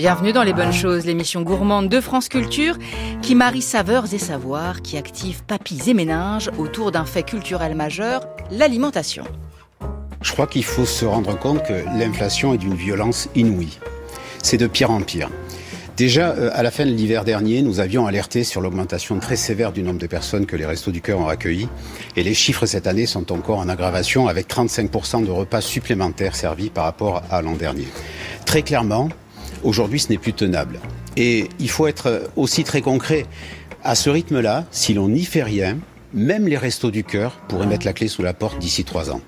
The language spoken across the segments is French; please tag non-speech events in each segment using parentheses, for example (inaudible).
Bienvenue dans Les Bonnes Choses, l'émission gourmande de France Culture qui marie saveurs et savoirs, qui active papilles et méninges autour d'un fait culturel majeur, l'alimentation. Je crois qu'il faut se rendre compte que l'inflation est d'une violence inouïe. C'est de pire en pire. Déjà, euh, à la fin de l'hiver dernier, nous avions alerté sur l'augmentation très sévère du nombre de personnes que les Restos du Cœur ont accueillis. Et les chiffres cette année sont encore en aggravation avec 35% de repas supplémentaires servis par rapport à l'an dernier. Très clairement, Aujourd'hui, ce n'est plus tenable. Et il faut être aussi très concret. À ce rythme-là, si l'on n'y fait rien, même les restos du cœur pourraient mettre la clé sous la porte d'ici trois ans.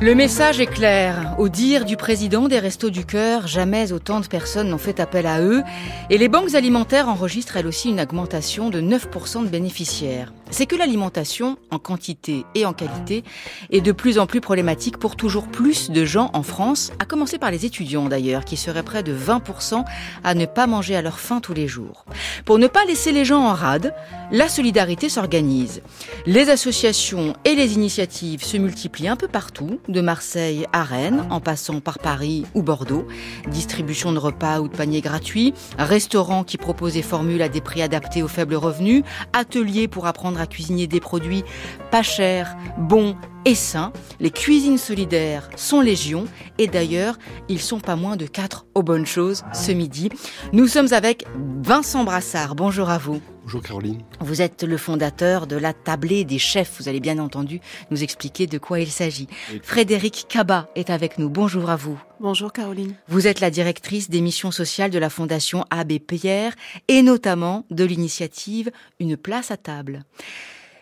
Le message est clair. Au dire du président des Restos du Cœur, jamais autant de personnes n'ont fait appel à eux. Et les banques alimentaires enregistrent elles aussi une augmentation de 9% de bénéficiaires c'est que l'alimentation, en quantité et en qualité, est de plus en plus problématique pour toujours plus de gens en France, à commencer par les étudiants d'ailleurs, qui seraient près de 20% à ne pas manger à leur faim tous les jours. Pour ne pas laisser les gens en rade, la solidarité s'organise. Les associations et les initiatives se multiplient un peu partout, de Marseille à Rennes, en passant par Paris ou Bordeaux. Distribution de repas ou de paniers gratuits, restaurants qui proposent des formules à des prix adaptés aux faibles revenus, ateliers pour apprendre cuisiner des produits pas chers, bons et sains. Les cuisines solidaires sont légion et d'ailleurs, ils sont pas moins de quatre aux bonnes choses ce midi. Nous sommes avec Vincent Brassard. Bonjour à vous. Bonjour Caroline. Vous êtes le fondateur de la tablée des chefs. Vous allez bien entendu nous expliquer de quoi il s'agit. Frédéric Cabat est avec nous. Bonjour à vous. Bonjour Caroline. Vous êtes la directrice des missions sociales de la Fondation Abbé Pierre et notamment de l'initiative Une place à table.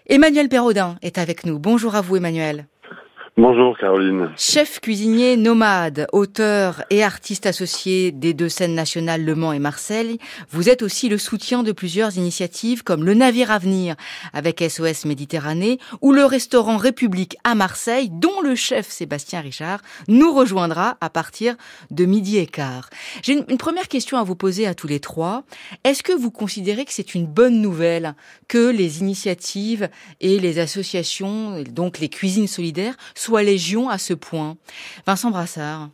Emmanuel Perraudin est avec nous. Bonjour à vous Emmanuel. Bonjour Caroline. Chef cuisinier nomade, auteur et artiste associé des deux scènes nationales Le Mans et Marseille, vous êtes aussi le soutien de plusieurs initiatives comme le Navire Avenir avec SOS Méditerranée ou le restaurant République à Marseille dont le chef Sébastien Richard nous rejoindra à partir de midi et quart. J'ai une, première question à vous poser à tous les trois. Est-ce que vous considérez que c'est une bonne nouvelle que les initiatives et les associations, donc les cuisines solidaires, soit légion à ce point. Vincent Brassard.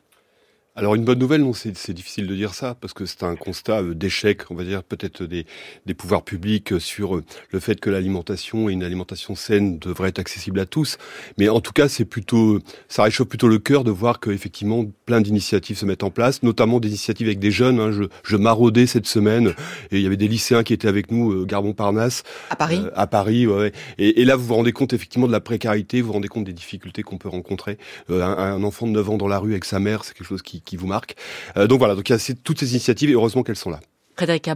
Alors une bonne nouvelle, non, c'est difficile de dire ça parce que c'est un constat euh, d'échec, on va dire peut-être des, des, pouvoirs publics euh, sur euh, le fait que l'alimentation et une alimentation saine devraient être accessibles à tous. Mais en tout cas, c'est plutôt, ça réchauffe plutôt le cœur de voir qu'effectivement plein d'initiatives se mettent en place, notamment des initiatives avec des jeunes. Hein. Je, je, maraudais cette semaine et il y avait des lycéens qui étaient avec nous, Garbon Parnasse, à Paris. à Paris, ouais. Et, et, là, vous vous rendez compte effectivement de la précarité, vous vous rendez compte des difficultés qu'on peut rencontrer. un, un, enfant de 9 ans dans la rue avec sa mère, c'est quelque chose qui qui vous marque. Euh, donc voilà, donc il y a toutes ces initiatives et heureusement qu'elles sont là. Frédéric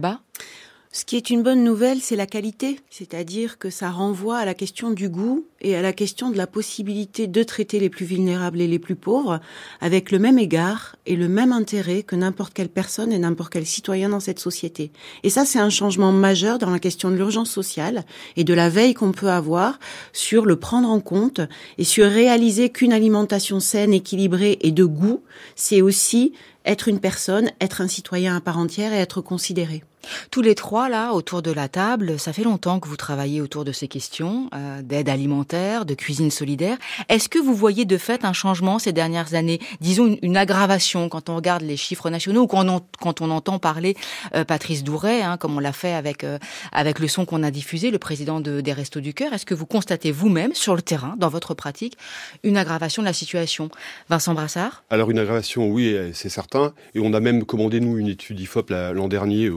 ce qui est une bonne nouvelle, c'est la qualité, c'est-à-dire que ça renvoie à la question du goût et à la question de la possibilité de traiter les plus vulnérables et les plus pauvres avec le même égard et le même intérêt que n'importe quelle personne et n'importe quel citoyen dans cette société. Et ça, c'est un changement majeur dans la question de l'urgence sociale et de la veille qu'on peut avoir sur le prendre en compte et sur réaliser qu'une alimentation saine, équilibrée et de goût, c'est aussi être une personne, être un citoyen à part entière et être considéré. Tous les trois, là, autour de la table, ça fait longtemps que vous travaillez autour de ces questions euh, d'aide alimentaire, de cuisine solidaire. Est-ce que vous voyez de fait un changement ces dernières années? Disons une, aggravation quand on regarde les chiffres nationaux ou quand on, quand on entend parler euh, Patrice Douret, hein, comme on l'a fait avec, euh, avec le son qu'on a diffusé, le président de, des Restos du Cœur. Est-ce que vous constatez vous-même, sur le terrain, dans votre pratique, une aggravation de la situation? Vincent Brassard? Alors une aggravation, oui, c'est certain. Et on a même commandé, nous, une étude IFOP l'an dernier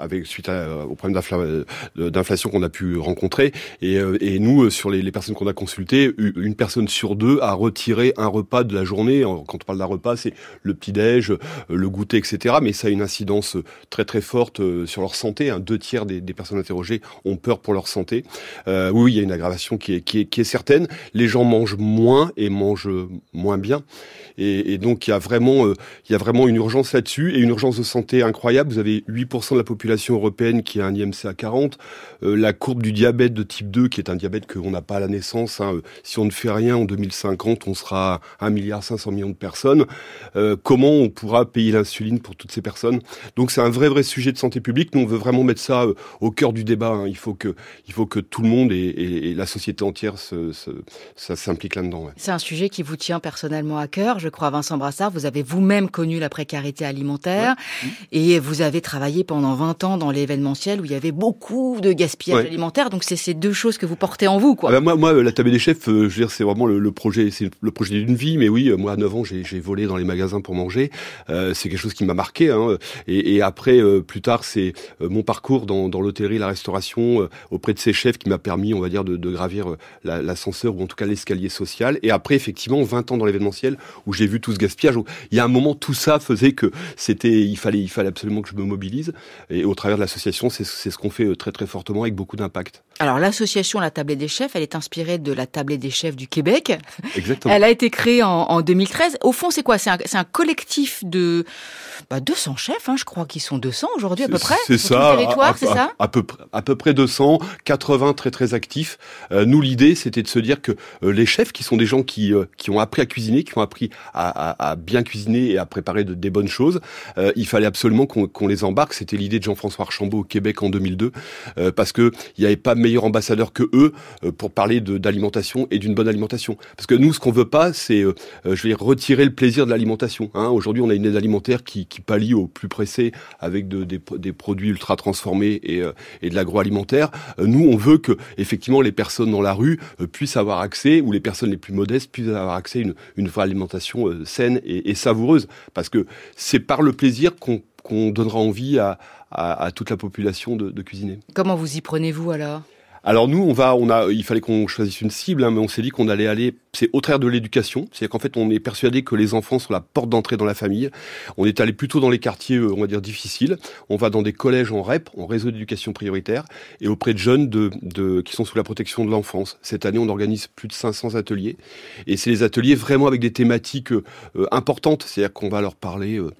avec suite au problème euh, d'inflation qu'on a pu rencontrer. Et, euh, et nous, euh, sur les, les personnes qu'on a consultées, une personne sur deux a retiré un repas de la journée. Quand on parle d'un repas, c'est le petit-déj, le goûter, etc. Mais ça a une incidence très très forte sur leur santé. Un deux tiers des, des, personnes interrogées ont peur pour leur santé. Euh, oui, il y a une aggravation qui est, qui est, qui est certaine. Les gens mangent moins et mangent moins bien. Et, et donc il y a vraiment, il y a vraiment une urgence là-dessus et une urgence de santé incroyable. Vous avez 8% de la population européenne qui a un IMC à 40, la courbe du diabète de type 2, qui est un diabète qu'on n'a pas à la naissance, hein, si on ne fait rien en 2050, on sera 1 milliard 500 millions de personnes. comment on pourra payer l'insuline pour toutes ces personnes? Donc c'est un vrai vrai sujet de santé publique. Nous on veut vraiment mettre ça au cœur du débat. Hein. Il faut que il faut que tout le monde et, la société entière se, ça s'implique là-dedans. C'est un sujet qui vous tient personnellement à cœur, je crois, Vincent Brassard. Vous avez vous-même connu la précarité alimentaire et vous avez travaillé pendant 20 ans dans l'événementiel où il y avait beaucoup de gaspillage alimentaire. Donc c'est ces deux choses que vous portez en vous, quoi. Ah bah, moi, moi, la table des chefs, euh, je veux dire, c'est vraiment le, projet, c'est le projet d'une vie. Mais oui, moi, à 9 ans, j'ai volé dans les magasins pour manger. Euh, c'est quelque chose qui m'a marqué. Hein. Et, et, après, euh, plus tard, c'est mon parcours dans, dans l'hôtellerie, la restauration, auprès de ces chefs qui m'a permis, on va dire, de, de gravir l'ascenseur ou en tout cas l'escalier social. Et après, effectivement, 20 ans dans l'événementiel où j'ai vu tout ce gaspillage. Il y a un moment, tout ça faisait que c'était, il fallait, il fallait absolument que je me mobilise. Et au travers de l'association, c'est ce qu'on fait euh, très très fortement avec beaucoup d'impact. Alors l'association La Tablée des Chefs, elle est inspirée de la Tablée des Chefs du Québec. Exactement. Elle a été créée en, en 2013. Au fond, c'est quoi? C'est un, un, collectif de bah, 200 chefs, hein, je crois qu'ils sont 200 aujourd'hui à peu près. C'est ça. c'est ça? À peu, à peu près 200, 80 très très actifs. Euh, nous, l'idée, c'était de se dire que euh, les chefs, qui sont des gens qui euh, qui ont appris à cuisiner, qui ont appris à, à, à bien cuisiner et à préparer de, des bonnes choses, il fallait absolument qu'on les embarque. C'était l'idée de Jean-François Archambault au Québec en 2002, parce que il n'y avait pas meilleur ambassadeur que eux pour parler d'alimentation et d'une bonne alimentation. Parce que nous, ce qu'on veut pas, c'est, je vais retirer le plaisir de l'alimentation. Hein. Aujourd'hui, on a une aide alimentaire qui, qui pallie au plus pressé avec de, des, des, produits ultra transformés et, et de l'agroalimentaire. nous, on veut que effectivement les personnes dans la rue puissent avoir accès, ou les personnes les plus modestes puissent avoir accès à une, une vraie alimentation euh, saine et, et, savoureuse. Parce que c'est par le plaisir qu'on donnera envie à, à, à, toute la population de, de cuisiner. Comment vous y prenez-vous alors? Alors nous, on va, on a, il fallait qu'on choisisse une cible, hein, mais on s'est dit qu'on allait aller, c'est au travers de l'éducation, c'est-à-dire qu'en fait, on est persuadé que les enfants sont la porte d'entrée dans la famille. On est allé plutôt dans les quartiers, euh, on va dire difficiles. On va dans des collèges en REP, en réseau d'éducation prioritaire, et auprès de jeunes de, de qui sont sous la protection de l'enfance. Cette année, on organise plus de 500 ateliers, et c'est les ateliers vraiment avec des thématiques euh, importantes, c'est-à-dire qu'on va leur parler. Euh,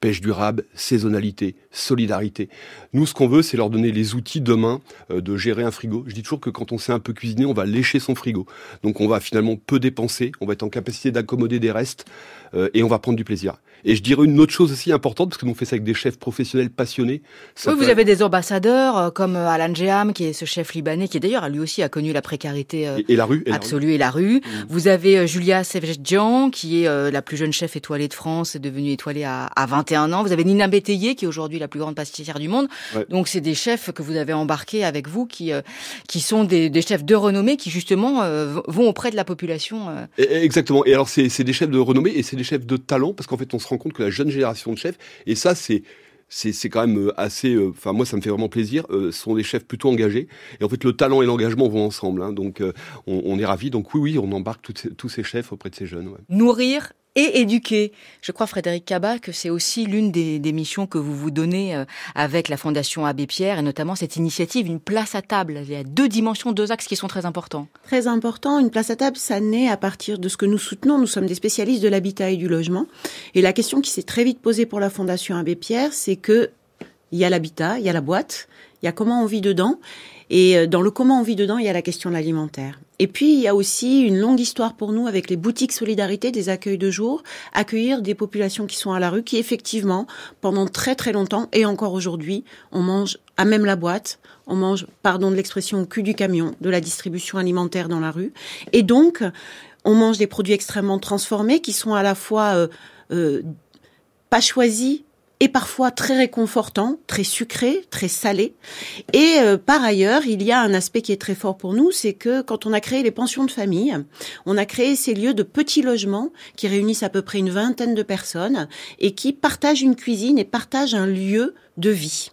pêche durable, saisonnalité, solidarité. Nous, ce qu'on veut, c'est leur donner les outils demain euh, de gérer un frigo. Je dis toujours que quand on sait un peu cuisiner, on va lécher son frigo. Donc on va finalement peu dépenser, on va être en capacité d'accommoder des restes euh, et on va prendre du plaisir. Et je dirais une autre chose aussi importante, parce que nous on fait ça avec des chefs professionnels passionnés. oui, vous avez des ambassadeurs euh, comme Alan Jeham, qui est ce chef libanais, qui d'ailleurs lui aussi a connu la précarité et, la rue, absolue et la rue. Mmh. Vous avez Julia Sevjedjian, qui est la plus jeune chef étoilée de France, est devenue étoilée à, à 21 ans. Vous avez Nina Bétayer, qui est aujourd'hui la plus grande pâtissière du monde. Ouais. Donc c'est des chefs que vous avez embarqués avec vous, qui qui sont des, des chefs de renommée, qui justement vont auprès de la population. Exactement. Et alors c'est des chefs de renommée et c'est des chefs de talent parce qu'en fait, on se rend compte que la jeune génération de chefs, et ça, c'est c'est quand même euh, assez. Euh, enfin, moi, ça me fait vraiment plaisir. Euh, ce sont des chefs plutôt engagés. Et en fait, le talent et l'engagement vont ensemble. Hein, donc, on, on, est ravis. Donc, oui, oui, on embarque ces, tous ces chefs auprès de ces jeunes. Ouais. Nourrir et éduquer. Je crois, Frédéric Cabat, que c'est aussi l'une des, des, missions que vous vous donnez euh, avec la Fondation Abbé Pierre et notamment cette initiative, une place à table. Il y a deux dimensions, deux axes qui sont très importants. Très important. Une place à table, ça naît à partir de ce que nous soutenons. Nous sommes des spécialistes de l'habitat et du logement. Et la question qui s'est très vite posée pour la Fondation Abbé Pierre, c'est que il y a l'habitat, il y a la boîte, il y a comment on vit dedans. Et euh, dans le comment on vit dedans, il y a la question de l'alimentaire. Et puis, il y a aussi une longue histoire pour nous avec les boutiques solidarité, des accueils de jour, accueillir des populations qui sont à la rue, qui effectivement, pendant très très longtemps, et encore aujourd'hui, on mange à même la boîte, on mange, pardon de l'expression, au cul du camion, de la distribution alimentaire dans la rue. Et donc, on mange des produits extrêmement transformés qui sont à la fois euh, euh, pas choisis, et parfois très réconfortant, très sucré, très salé. Et euh, par ailleurs, il y a un aspect qui est très fort pour nous, c'est que quand on a créé les pensions de famille, on a créé ces lieux de petits logements qui réunissent à peu près une vingtaine de personnes et qui partagent une cuisine et partagent un lieu de vie.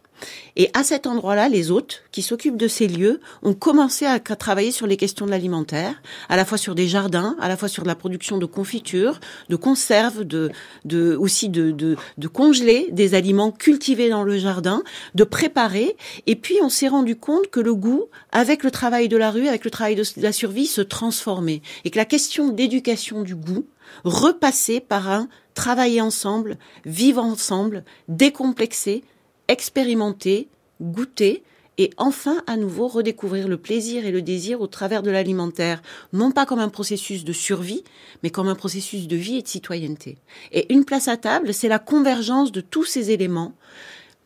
Et à cet endroit-là, les hôtes qui s'occupent de ces lieux ont commencé à travailler sur les questions de l'alimentaire, à la fois sur des jardins, à la fois sur la production de confitures, de conserves, de, de aussi de, de, de congeler des aliments cultivés dans le jardin, de préparer. Et puis on s'est rendu compte que le goût, avec le travail de la rue, avec le travail de la survie, se transformait et que la question d'éducation du goût repassait par un travailler ensemble, vivre ensemble, décomplexer, expérimenter, goûter, et enfin à nouveau redécouvrir le plaisir et le désir au travers de l'alimentaire, non pas comme un processus de survie, mais comme un processus de vie et de citoyenneté. Et une place à table, c'est la convergence de tous ces éléments.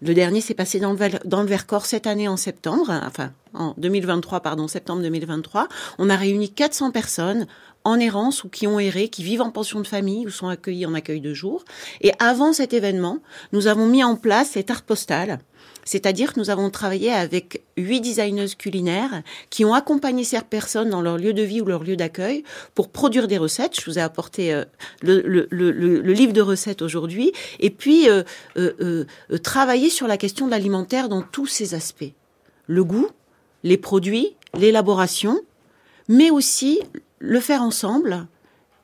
Le dernier s'est passé dans le, dans le Vercors cette année en septembre, enfin en 2023, pardon, septembre 2023. On a réuni 400 personnes en errance ou qui ont erré, qui vivent en pension de famille ou sont accueillis en accueil de jour. Et avant cet événement, nous avons mis en place cette art postale c'est-à-dire que nous avons travaillé avec huit designeuses culinaires qui ont accompagné ces personnes dans leur lieu de vie ou leur lieu d'accueil pour produire des recettes. Je vous ai apporté euh, le, livre de recettes aujourd'hui. Et puis, euh, euh, travailler sur la question de l'alimentaire dans tous ses aspects. Le goût, les produits, l'élaboration, mais aussi le faire ensemble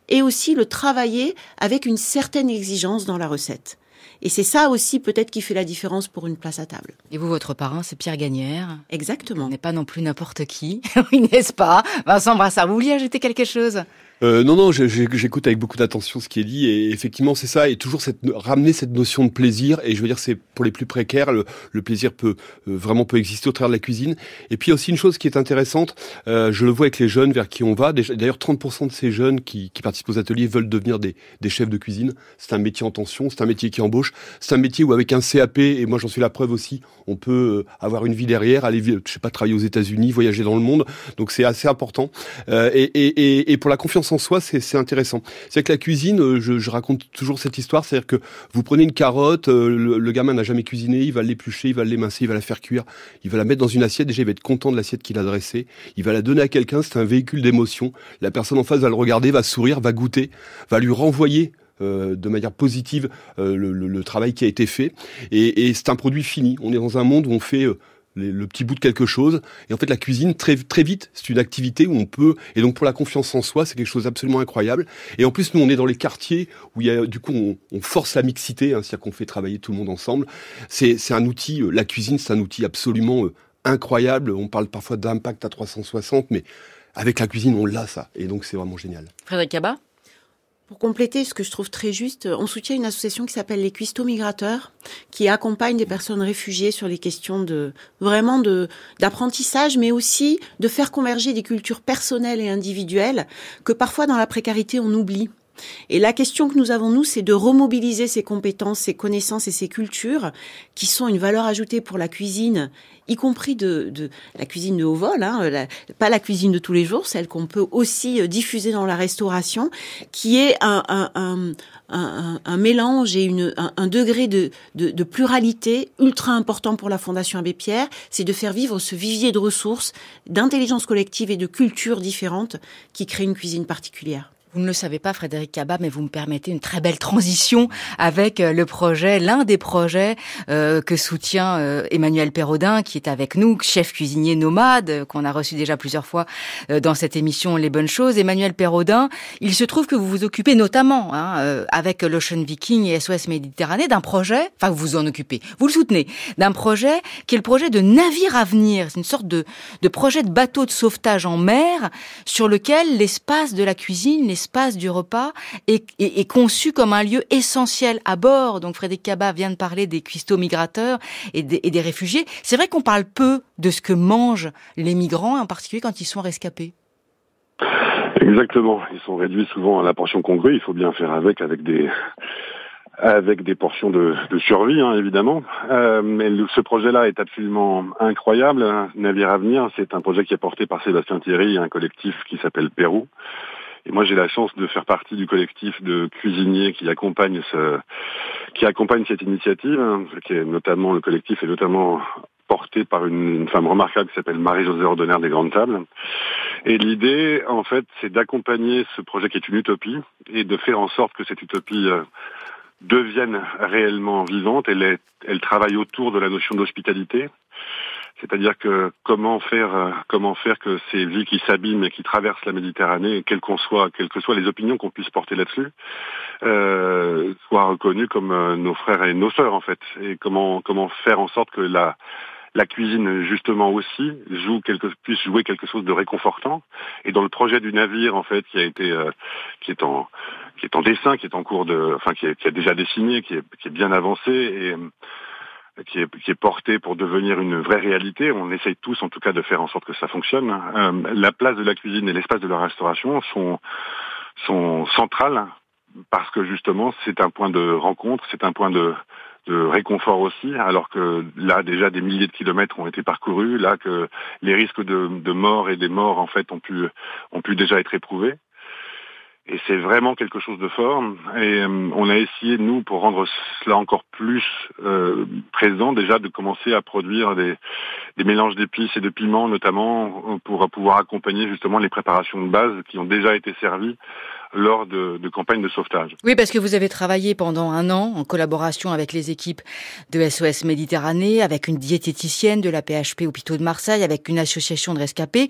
et aussi le travailler avec une certaine exigence dans la recette. Et c'est ça aussi peut-être qui fait la différence pour une place à table. Et vous, votre parrain, c'est Pierre Gagnère. Exactement. n'est pas non plus n'importe qui, (laughs) n'est-ce pas? Vincent Brassard, vous vouliez ajouter quelque chose? Euh, non, non, j'écoute avec beaucoup d'attention ce qui est dit et effectivement c'est ça et toujours cette, ramener cette notion de plaisir et je veux dire c'est pour les plus précaires le, le plaisir peut euh, vraiment peut exister au travers de la cuisine et puis aussi une chose qui est intéressante, euh, je le vois avec les jeunes vers qui on va. D'ailleurs 30% de ces jeunes qui, qui, participent aux ateliers veulent devenir des, des chefs de cuisine. C'est un métier en tension, c'est un métier qui embauche, c'est un métier où avec un CAP et moi j'en suis la preuve aussi, on peut euh, avoir une vie derrière, aller je sais pas travailler aux États-Unis, voyager dans le monde. Donc c'est assez important euh, et, et, et pour la confiance en soi, c'est intéressant. C'est que la cuisine, euh, je, raconte toujours cette histoire, c'est-à-dire que vous prenez une carotte, euh, le, gamin n'a jamais cuisiné, il va l'éplucher, il va l'émincer, il va la faire cuire, il va la mettre dans une assiette, déjà il va être content de l'assiette qu'il a dressée, il va la donner à quelqu'un, c'est un véhicule d'émotion, la personne en face va le regarder, va sourire, va goûter, va lui renvoyer euh, de manière positive le, travail qui a été fait. Et c'est un produit fini. On est dans un monde où on fait le petit bout de quelque chose. Et en fait, la cuisine, très, très vite, c'est une activité où on peut, et donc pour la confiance en soi, c'est quelque chose d'absolument incroyable. Et en plus, nous, on est dans les quartiers où il y a, du coup, on, force la mixité, hein, c'est-à-dire qu'on fait travailler tout le monde ensemble. C'est, c'est un outil, euh, la cuisine, c'est un outil absolument euh, incroyable. On parle parfois d'impact à 360, mais avec la cuisine, on l'a, ça. Et donc, c'est vraiment génial. Frédéric Cabat pour compléter ce que je trouve très juste, on soutient une association qui s'appelle les Cuistots Migrateurs, qui accompagne des personnes réfugiées sur les questions de vraiment de d'apprentissage, mais aussi de faire converger des cultures personnelles et individuelles que parfois dans la précarité on oublie. Et la question que nous avons, nous, c'est de remobiliser ces compétences, ces connaissances et ces cultures qui sont une valeur ajoutée pour la cuisine, y compris de, la cuisine de haut vol, hein, pas la cuisine de tous les jours, celle qu'on peut aussi euh, diffuser dans la restauration, qui est un, mélange et une, un, degré de, pluralité ultra important pour la Fondation Abbé Pierre, c'est de faire vivre ce vivier de ressources, d'intelligence collective et de cultures différentes qui créent une cuisine particulière. Vous ne le savez pas, Frédéric Cabat, mais vous me permettez une très belle transition avec euh, le projet, l'un des projets euh, que soutient euh, Emmanuel Perraudin, qui est avec nous, chef cuisinier nomade, qu'on a reçu déjà plusieurs fois dans cette émission Les Bonnes Choses. Emmanuel Perraudin, il se trouve que vous vous occupez notamment, hein, avec l'Ocean Viking et SOS Méditerranée, d'un projet, enfin vous vous en occupez, vous le soutenez, d'un projet qui est le projet de Navire Avenir. C'est une sorte de, de projet de bateau de sauvetage en mer sur lequel l'espace de la cuisine, l'espace l'espace du repas est, conçu comme un lieu essentiel à bord. Donc Frédéric Cabat vient de parler des cuistots migrateurs et des, réfugiés. C'est vrai qu'on parle peu de ce que mangent les migrants, en particulier quand ils sont rescapés. Exactement. Ils sont réduits souvent à la portion congrue. Il faut bien faire avec, avec des avec des portions de, survie, hein, évidemment. Euh, mais ce projet-là est absolument incroyable. Navire Avenir, c'est un projet qui est porté par Sébastien Thierry, un collectif qui s'appelle Pérou, et moi, j'ai la chance de faire partie du collectif de cuisiniers qui accompagne ce, qui accompagne cette initiative, hein, qui est notamment le collectif est notamment porté par une, femme remarquable qui s'appelle Marie-Josée Ordonnaire des Grandes Tables. Et l'idée, en fait, c'est d'accompagner ce projet qui est une utopie et de faire en sorte que cette utopie euh, devienne réellement vivante. Elle, elle travaille autour de la notion d'hospitalité. C'est-à-dire que comment faire, euh, comment faire que ces vies qui s'abîment et qui traversent la Méditerranée, quelles qu'on soit, quelles que soient les opinions qu'on puisse porter là-dessus, euh, soient reconnues comme euh, nos frères et nos sœurs en fait. Et comment comment faire en sorte que la la cuisine justement aussi joue quelque, puisse jouer quelque chose de réconfortant. Et dans le projet du navire en fait qui a été euh, qui est en qui est en dessin, qui est en cours de, enfin qui, est, qui a déjà dessiné, qui est, qui est bien avancé et qui est, qui est pour devenir une vraie réalité. On essaye tous, en tout cas, de faire en sorte que ça fonctionne. Euh, la place de la cuisine et l'espace de la restauration sont, sont centrales parce que justement, c'est un point de rencontre, c'est un point de, de réconfort aussi, alors que là déjà des milliers de kilomètres ont été parcourus, là que les risques de, de mort et des morts en fait ont pu ont pu déjà être éprouvés. Et c'est vraiment quelque chose de fort. Et euh, on a essayé, nous, pour rendre cela encore plus euh, présent, déjà de commencer à produire des, des mélanges d'épices et de piments, notamment pour pouvoir accompagner justement les préparations de base qui ont déjà été servies lors de, campagnes de sauvetage. Oui, parce que vous avez travaillé pendant un an en collaboration avec les équipes de SOS Méditerranée, avec une diététicienne de la PHP Hôpitaux de Marseille, avec une association de rescapés,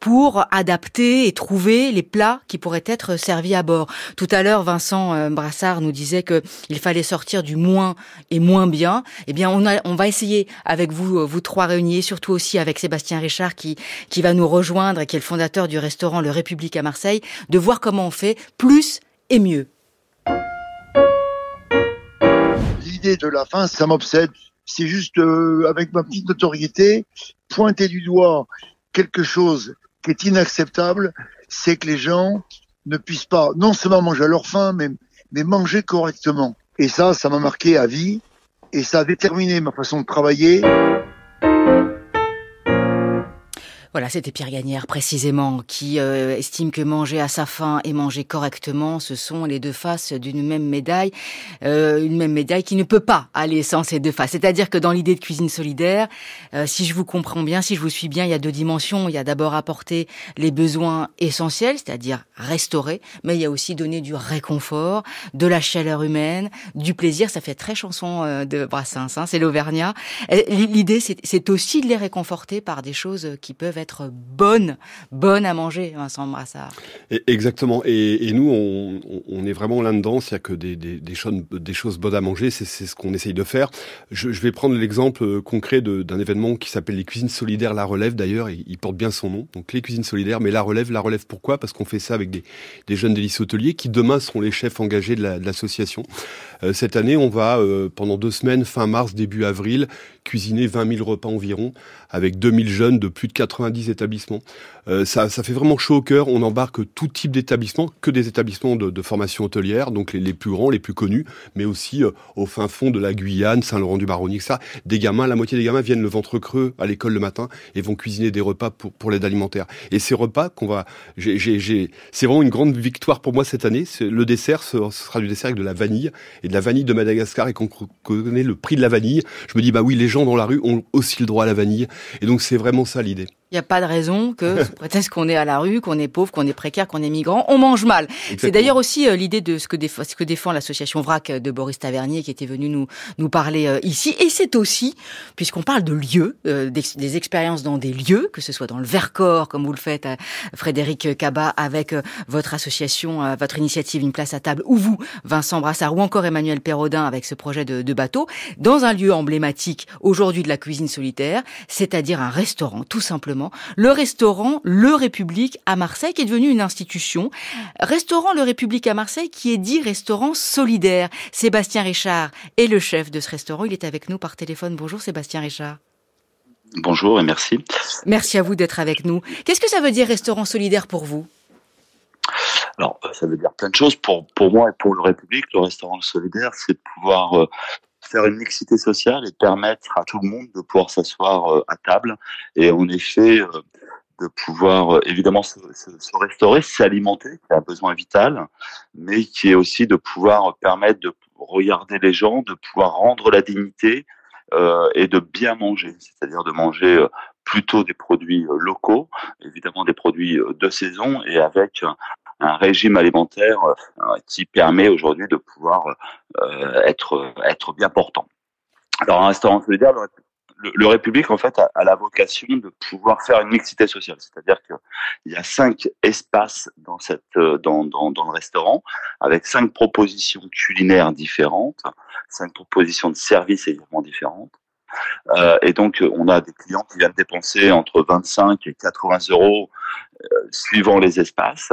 pour adapter et trouver les plats qui pourraient être servis à bord. Tout à l'heure, Vincent euh, Brassard nous disait que il fallait sortir du moins et moins bien. Eh bien, on va essayer avec vous, euh, vous trois réunis, surtout aussi avec Sébastien Richard qui, qui va nous rejoindre et qui est le fondateur du restaurant Le République à Marseille, de voir comment on fait plus et mieux. L'idée de la fin, ça m'obsède. C'est juste, euh, avec ma petite notoriété, pointer du doigt quelque chose qui est inacceptable, c'est que les gens ne puissent pas non seulement manger à leur faim, mais, mais manger correctement. Et ça, ça m'a marqué à vie, et ça a déterminé ma façon de travailler. Voilà, c'était Pierre Gagnère précisément qui euh, estime que manger à sa faim et manger correctement, ce sont les deux faces d'une même médaille, euh, une même médaille qui ne peut pas aller sans ces deux faces. C'est-à-dire que dans l'idée de cuisine solidaire, euh, si je vous comprends bien, si je vous suis bien, il y a deux dimensions. Il y a d'abord apporter les besoins essentiels, c'est-à-dire restaurer, mais il y a aussi donner du réconfort, de la chaleur humaine, du plaisir. Ça fait très chanson de Brassens, hein, c'est l'Auvergnat. L'idée, c'est aussi de les réconforter par des choses qui peuvent être bonne, bonne à manger, Vincent Brassard. Exactement. Et, nous, on, est vraiment là-dedans. C'est-à-dire que des, choses, bonnes à manger, c'est ce qu'on essaye de faire. Je, vais prendre l'exemple concret d'un événement qui s'appelle les cuisines solidaires La Relève. D'ailleurs, il, porte bien son nom. Donc les cuisines solidaires, mais La Relève, La Relève pourquoi? Parce qu'on fait ça avec des, jeunes délices hôteliers qui demain seront les chefs engagés de l'association. Euh, cette année, on va euh, pendant deux semaines, fin mars, début avril, cuisiner 20 000 repas environ avec 2000 jeunes de plus de 90 établissements. Euh, ça, ça, fait vraiment chaud au cœur. On embarque tout type d'établissements, que des établissements de, de formation hôtelière, donc les, les, plus grands, les plus connus, mais aussi euh, au fin fond de la Guyane, Saint-Laurent-du-Maroni, ça. Des gamins, la moitié des gamins viennent le ventre creux à l'école le matin et vont cuisiner des repas pour, pour l'aide alimentaire. Et ces repas qu'on va, c'est vraiment une grande victoire pour moi cette année. Le dessert, ce, sera du dessert avec de la vanille et de la vanille de Madagascar et qu'on connaît le prix de la vanille. Je me dis bah oui, les gens dans la rue ont aussi le droit à la vanille. Et donc c'est vraiment ça l'idée. Il n'y a pas de raison que, sous (laughs) prétexte qu'on est à la rue, qu'on est pauvre, qu'on est précaire, qu'on est migrant, on mange mal. C'est d'ailleurs aussi euh, l'idée de ce que, défend, ce que défend l'association VRAC de Boris Tavernier qui était venu nous, nous parler euh, ici. Et c'est aussi, puisqu'on parle de lieux, euh, des, des, expériences dans des lieux, que ce soit dans le Vercors, comme vous le faites, Frédéric Cabat, avec votre association, votre initiative Une place à table, ou vous, Vincent Brassard, ou encore Emmanuel Perrodin avec ce projet de, de bateau, dans un lieu emblématique aujourd'hui de la cuisine solitaire, c'est-à-dire un restaurant, tout simplement le restaurant Le République à Marseille, qui est devenu une institution. Restaurant Le République à Marseille, qui est dit restaurant solidaire. Sébastien Richard est le chef de ce restaurant. Il est avec nous par téléphone. Bonjour Sébastien Richard. Bonjour et merci. Merci à vous d'être avec nous. Qu'est-ce que ça veut dire restaurant solidaire pour vous? Alors, ça veut dire plein de choses. Pour, pour moi et pour le République, le restaurant solidaire, c'est de pouvoir euh, faire une mixité sociale et permettre à tout le monde de pouvoir s'asseoir euh, à table. Et en effet euh, de pouvoir euh, évidemment se, restaurer, s'alimenter, qui est un besoin vital, mais qui est aussi de pouvoir permettre de regarder les gens, de pouvoir rendre la dignité et de bien manger, c'est-à-dire de manger plutôt des produits locaux, évidemment des produits de saison et avec un régime alimentaire euh, qui permet aujourd'hui de pouvoir euh, être être bien portant. Alors un restaurant solidaire, le, le, République en fait a, a, la vocation de pouvoir faire une mixité sociale, c'est-à-dire qu'il y a cinq espaces dans cette dans, dans, dans le restaurant avec cinq propositions culinaires différentes, cinq propositions de services également différentes. Euh, et donc, on a des clients qui viennent dépenser entre 25 et 80 euros euh, suivant les espaces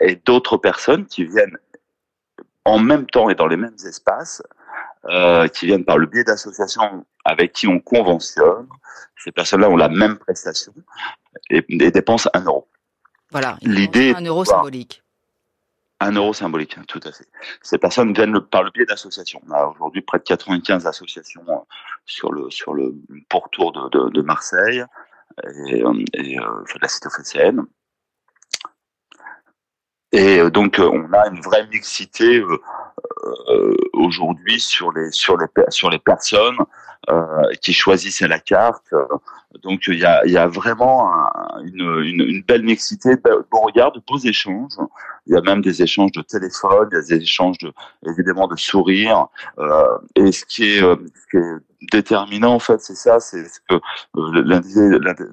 et d'autres personnes qui viennent en même temps et dans les mêmes espaces euh, qui viennent par le biais d'associations avec qui on conventionne. Ces personnes-là ont la même prestation et, dépensent un euro. Voilà. L'idée. Un euro symbolique. Un euro symbolique, tout à fait. Ces personnes viennent par le biais d'associations. On a aujourd'hui près de 95 associations euh, sur le sur le pourtour de, de, de Marseille et, euh, et euh, de la cité phocéenne. Et euh, donc on a une vraie mixité euh, aujourd'hui sur les sur les sur les personnes euh, qui choisissent à la carte. Donc il y a, y a vraiment une, une, une, belle mixité, bon regard, de beaux échanges. Il y a même des échanges de téléphone, des échanges de évidemment de sourires. Euh, et ce qui est, ce qui est déterminant en fait, c'est ça, c'est ce que l'un des,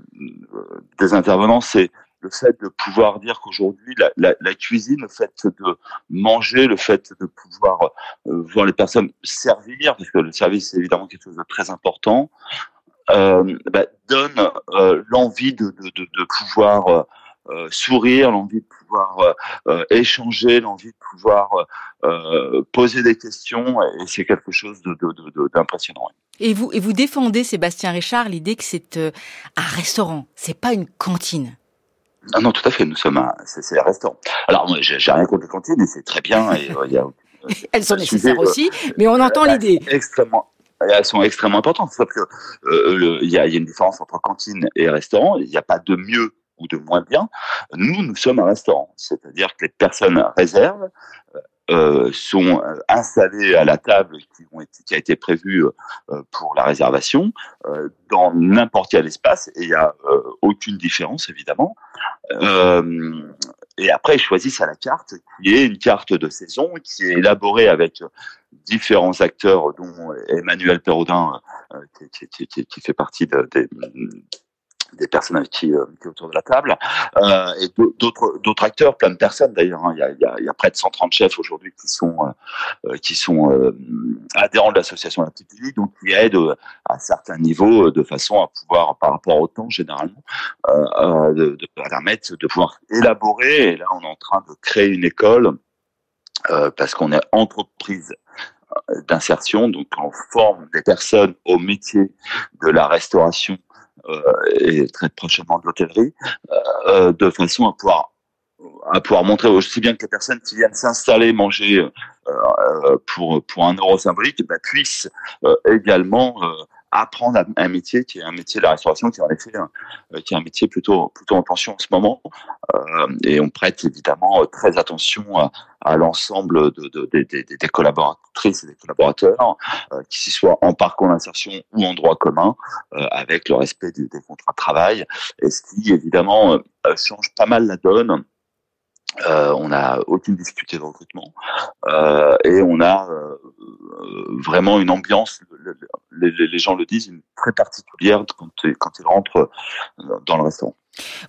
des intervenants, c'est le fait de pouvoir dire qu'aujourd'hui la, cuisine, le fait de manger, le fait de pouvoir euh, voir les personnes servir, parce que le service c'est évidemment quelque chose de très important, euh, bah, donne euh, l'envie de, de, pouvoir sourire, l'envie de pouvoir échanger, l'envie de pouvoir poser des questions, et c'est quelque chose d'impressionnant. Et vous, et vous défendez, Sébastien Richard, l'idée que c'est un restaurant, c'est pas une cantine. Ah non, tout à fait. Nous sommes un, c'est un restaurant. Alors, moi, j'ai rien contre les cantines, et c'est très bien. Et, euh, y a, (laughs) Elles sont nécessaires aussi, mais on entend l'idée. Extrêmement. Elles sont extrêmement importantes. Sauf que euh, il y a une différence entre cantine et restaurant. Il n'y a pas de mieux ou de moins bien. Nous, nous sommes un restaurant, c'est-à-dire que les personnes réservent, euh, sont euh, installés à la table qui, a été prévue euh, pour la réservation dans n'importe quel espace et il n'y a aucune différence évidemment. et après, ils choisissent à la carte qui est une carte de saison qui est élaborée avec différents acteurs dont Emmanuel Perraudin qui, fait partie de, des personnes avec qui, euh, qui autour de la table, euh, et d'autres d'autres acteurs, plein de personnes d'ailleurs. Hein. Il, il, y a, y a près de 130 chefs aujourd'hui qui sont euh, euh, qui sont euh, adhérents de l'association La Petite donc qui aident à certains niveaux de façon à pouvoir, par rapport au temps généralement, de, de permettre de pouvoir élaborer. Et là, on est en train de créer une école parce qu'on est entreprise d'insertion, donc on forme des personnes au métier de la restauration euh, et très prochainement de l'hôtellerie, euh, de façon à pouvoir à pouvoir montrer aussi bien que les personnes qui viennent s'installer, manger euh, pour pour un euro symbolique, bah, puissent également apprendre un métier qui est un métier de la restauration qui est en effet euh, qui est un métier plutôt plutôt en tension en ce moment. Euh, et on prête évidemment euh, très attention à, l'ensemble de, de, de, des collaboratrices et des collaborateurs euh, qui soient en parcours d'insertion ou en droit commun avec le respect des, contrats de travail. Et ce qui évidemment change pas mal la donne. On n'a aucune difficulté de recrutement. Et on a vraiment une ambiance, les, les, gens le disent, une très particulière quand, quand ils rentrent dans le restaurant.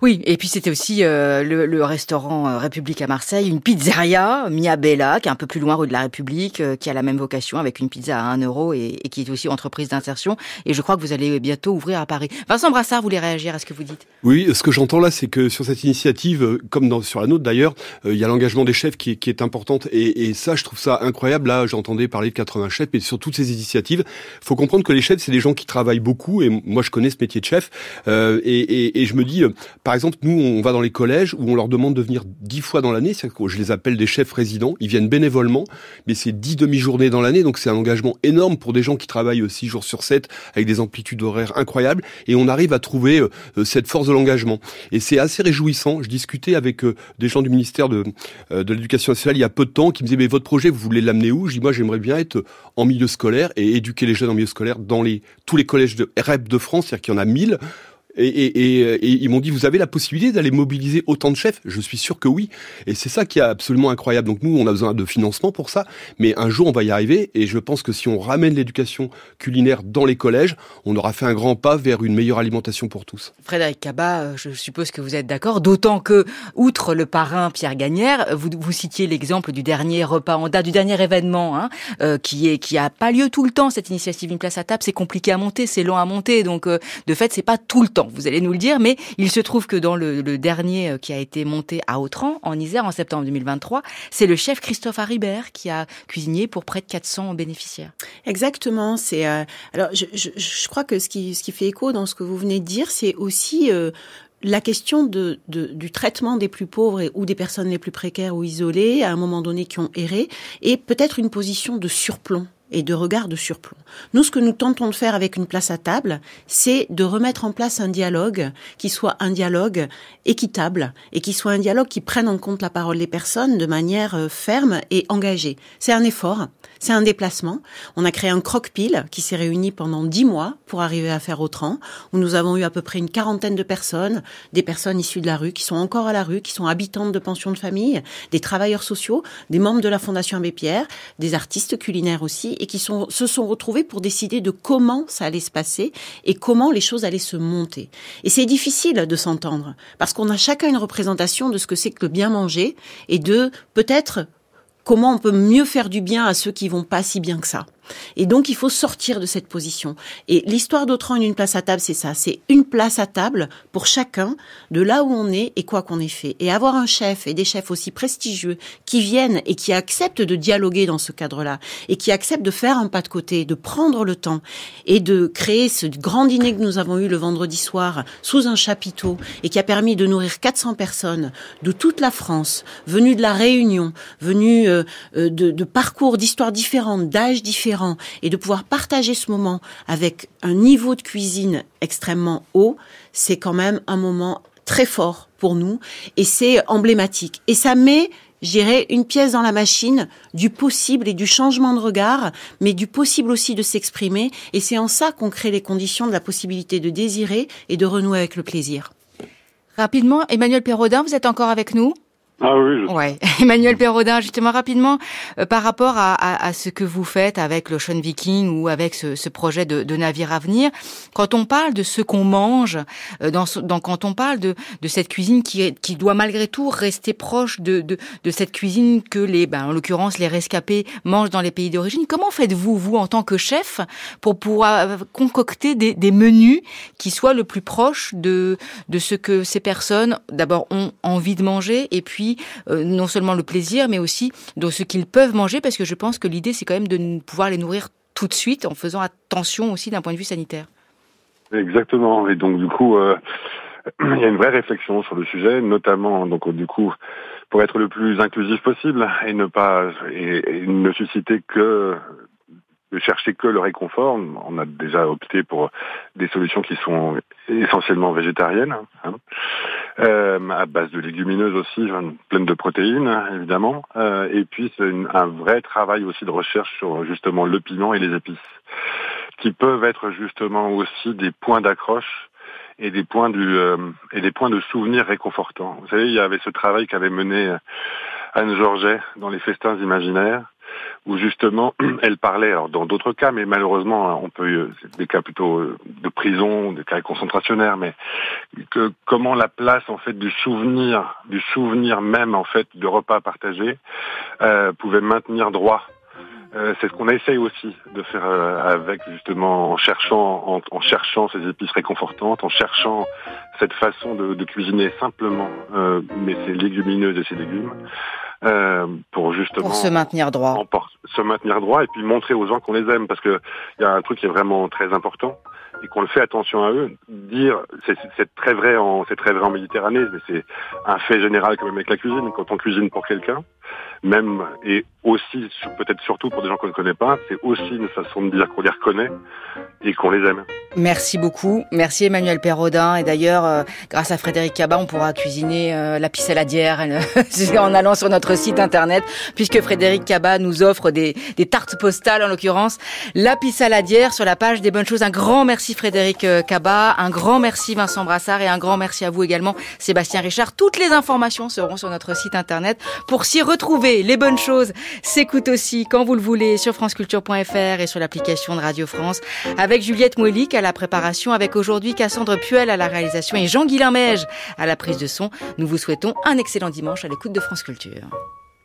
Oui, et puis c'était aussi euh, le, le, restaurant euh, République à Marseille, une pizzeria, Mia Bella, qui est un peu plus loin rue de la République, euh, qui a la même vocation avec une pizza à 1 euro et, et qui est aussi entreprise d'insertion. Et je crois que vous allez bientôt ouvrir à Paris. Vincent Brassard voulez réagir à ce que vous dites Oui, ce que j'entends là, c'est que sur cette initiative, comme dans, sur la nôtre d'ailleurs, il y a l'engagement des chefs qui, qui est importante. Et, et, ça, je trouve ça incroyable. Là, j'entendais parler de 80 chefs, mais sur toutes ces initiatives, faut comprendre que les chefs, c'est des gens qui travaillent beaucoup. Et moi, je connais ce métier de chef. et, et, et je me dis par exemple, nous, on va dans les collèges où on leur demande de venir dix fois dans l'année. Je les appelle des chefs résidents. Ils viennent bénévolement, mais c'est dix demi-journées dans l'année, donc c'est un engagement énorme pour des gens qui travaillent six jours sur sept avec des amplitudes horaires incroyables. Et on arrive à trouver euh, cette force de l'engagement. Et c'est assez réjouissant. Je discutais avec euh, des gens du ministère de, euh, de l'Éducation nationale il y a peu de temps qui me disaient mais votre projet, vous voulez l'amener où? Je dis moi j'aimerais bien être en milieu scolaire et éduquer les jeunes en milieu scolaire dans les tous les collèges de REP de France, c'est-à-dire qu'il y en a mille et, ils m'ont dit, vous avez la possibilité d'aller mobiliser autant de chefs? Je suis sûr que oui. Et c'est ça qui est absolument incroyable. Donc nous, on a besoin de financement pour ça, mais un jour, on va y arriver. Et je pense que si on ramène l'éducation culinaire dans les collèges, on aura fait un grand pas vers une meilleure alimentation pour tous. Frédéric Cabat, euh, je suppose que vous êtes d'accord, d'autant que, outre le parrain Pierre Gagnère, vous, vous citiez l'exemple du dernier repas en date, du dernier événement, hein, euh, qui est qui pas lieu tout le temps. Cette initiative Une place à table, c'est compliqué à monter, c'est long à monter, donc euh, de fait, c'est pas tout le temps. Vous allez nous le dire, mais il se trouve que dans le, dernier euh, qui a été monté à Autran, en Isère, en septembre 2023, c'est le chef Christophe Haribert qui a cuisiné pour près de 400 bénéficiaires. Exactement. C'est euh, alors je, je, je, crois que ce qui, ce qui fait écho dans ce que vous venez de dire, c'est aussi euh, la question de, de, du traitement des plus pauvres ou des personnes les plus précaires ou isolées, à un moment donné, qui ont erré, et peut-être une position de surplomb et de regard de surplomb. Nous, ce que nous tentons de faire avec une place à table, c'est de remettre en place un dialogue qui soit un dialogue équitable et qui soit un dialogue qui prenne en compte la parole des personnes de manière euh, ferme et engagée. C'est un effort, c'est un déplacement. On a créé un croque-pile qui s'est réuni pendant dix mois pour arriver à faire Autran, où nous avons eu à peu près une quarantaine de personnes, des personnes issues de la rue, qui sont encore à la rue, qui sont habitantes de pensions de famille, des travailleurs sociaux, des membres de la Fondation Abbé Pierre, des artistes culinaires aussi, et qui se sont retrouvés pour décider de comment ça allait se passer et comment les choses allaient se monter. Et c'est difficile de s'entendre, parce qu'on a chacun une représentation de ce que c'est que le bien manger et de peut-être comment on peut mieux faire du bien à ceux qui vont pas si bien que ça. Et donc, il faut sortir de cette position. Et l'histoire d'Autran en une place à table, c'est ça. C'est une place à table pour chacun de là où on est et quoi qu'on ait fait. Et avoir un chef et des chefs aussi prestigieux qui viennent et qui acceptent de dialoguer dans ce cadre-là et qui acceptent de faire un pas de côté, de prendre le temps et de créer ce grand dîner que nous avons eu le vendredi soir sous un chapiteau et qui a permis de nourrir 400 personnes de toute la France, venues de la Réunion, venues euh, euh, de parcours, d'histoires différentes, d'âges différents, et de pouvoir partager ce moment avec un niveau de cuisine extrêmement haut, c'est quand même un moment très fort pour nous et c'est emblématique. Et ça met j'irais une pièce dans la machine du possible et du changement de regard, mais du possible aussi de s'exprimer. Et c'est en ça qu'on crée les conditions de la possibilité de désirer et de renouer avec le plaisir. Rapidement, Emmanuel Perraudin, vous êtes encore avec nous? Ah oui. Ouais. (laughs) Emmanuel Perraudin, justement rapidement, euh, par rapport à, à, à, ce que vous faites avec l'Ocean Viking ou avec ce, ce projet de, de, navire à venir, quand on parle de ce qu'on mange, euh, dans, dans, quand on parle de, de cette cuisine qui, qui doit malgré tout rester proche de, de, de cette cuisine que les, ben, en l'occurrence les rescapés mangent dans les pays d'origine, comment faites-vous, vous, en tant que chef, pour pouvoir concocter des, des menus qui soient le plus proche de, de ce que ces personnes, d'abord, ont envie de manger et puis euh, non seulement le plaisir, mais aussi de ce qu'ils peuvent manger, parce que je pense que l'idée, c'est quand même de pouvoir les nourrir tout de suite, en faisant attention aussi d'un point de vue sanitaire. Exactement. Et donc, du coup, euh, (clears throat) il y a une vraie réflexion sur le sujet, notamment, donc, du coup, pour être le plus inclusif possible et ne pas et ne susciter que de chercher que le réconfort. On a déjà opté pour des solutions qui sont essentiellement végétariennes, euh, à base de légumineuses aussi, pleines de protéines évidemment. Euh, et puis c'est un vrai travail aussi de recherche sur justement le piment et les épices, qui peuvent être justement aussi des points d'accroche et des points du euh, et des points de souvenir réconfortants. Vous savez, il y avait ce travail qu'avait mené Anne Georget dans les festins imaginaires où justement (clears throat) elle parlait, alors dans d'autres cas, mais malheureusement hein, on peut des cas plutôt euh, de prison, des cas concentrationnaires, mais que comment la place en fait du souvenir, du souvenir même en fait de repas partagés euh, pouvait maintenir droit. Euh, c'est ce qu'on essaye aussi de faire euh, avec justement en cherchant en, en, cherchant ces épices réconfortantes, en cherchant cette façon de, de cuisiner simplement mais ces légumineuses et ces légumes euh, pour justement pour se maintenir droit, se maintenir droit et puis montrer aux gens qu'on les aime parce que il y a un truc qui est vraiment très important et qu'on le fait attention à eux. Dire, c'est très vrai en c'est très vrai en Méditerranée, mais c'est un fait général quand même avec la cuisine. Quand on cuisine pour quelqu'un, même et aussi peut-être surtout pour des gens qu'on ne connaît pas, c'est aussi une façon de dire qu'on les reconnaît et qu'on les aime. Merci beaucoup, merci Emmanuel Perraudin et d'ailleurs euh, grâce à Frédéric Cabat on pourra cuisiner euh, la pissaladière (laughs) en allant sur notre site internet puisque Frédéric Cabat nous offre des, des tartes postales en l'occurrence la pissaladière sur la page des bonnes choses. Un grand merci Frédéric Cabat, un grand merci Vincent Brassard et un grand merci à vous également Sébastien Richard. Toutes les informations seront sur notre site internet pour s'y retrouver. Les bonnes choses s'écoutent aussi quand vous le voulez sur franceculture.fr et sur l'application de Radio France avec Juliette Mouelic à la préparation, avec aujourd'hui Cassandre Puel à la réalisation et Jean-Guilain Mège à la prise de son. Nous vous souhaitons un excellent dimanche à l'écoute de France Culture.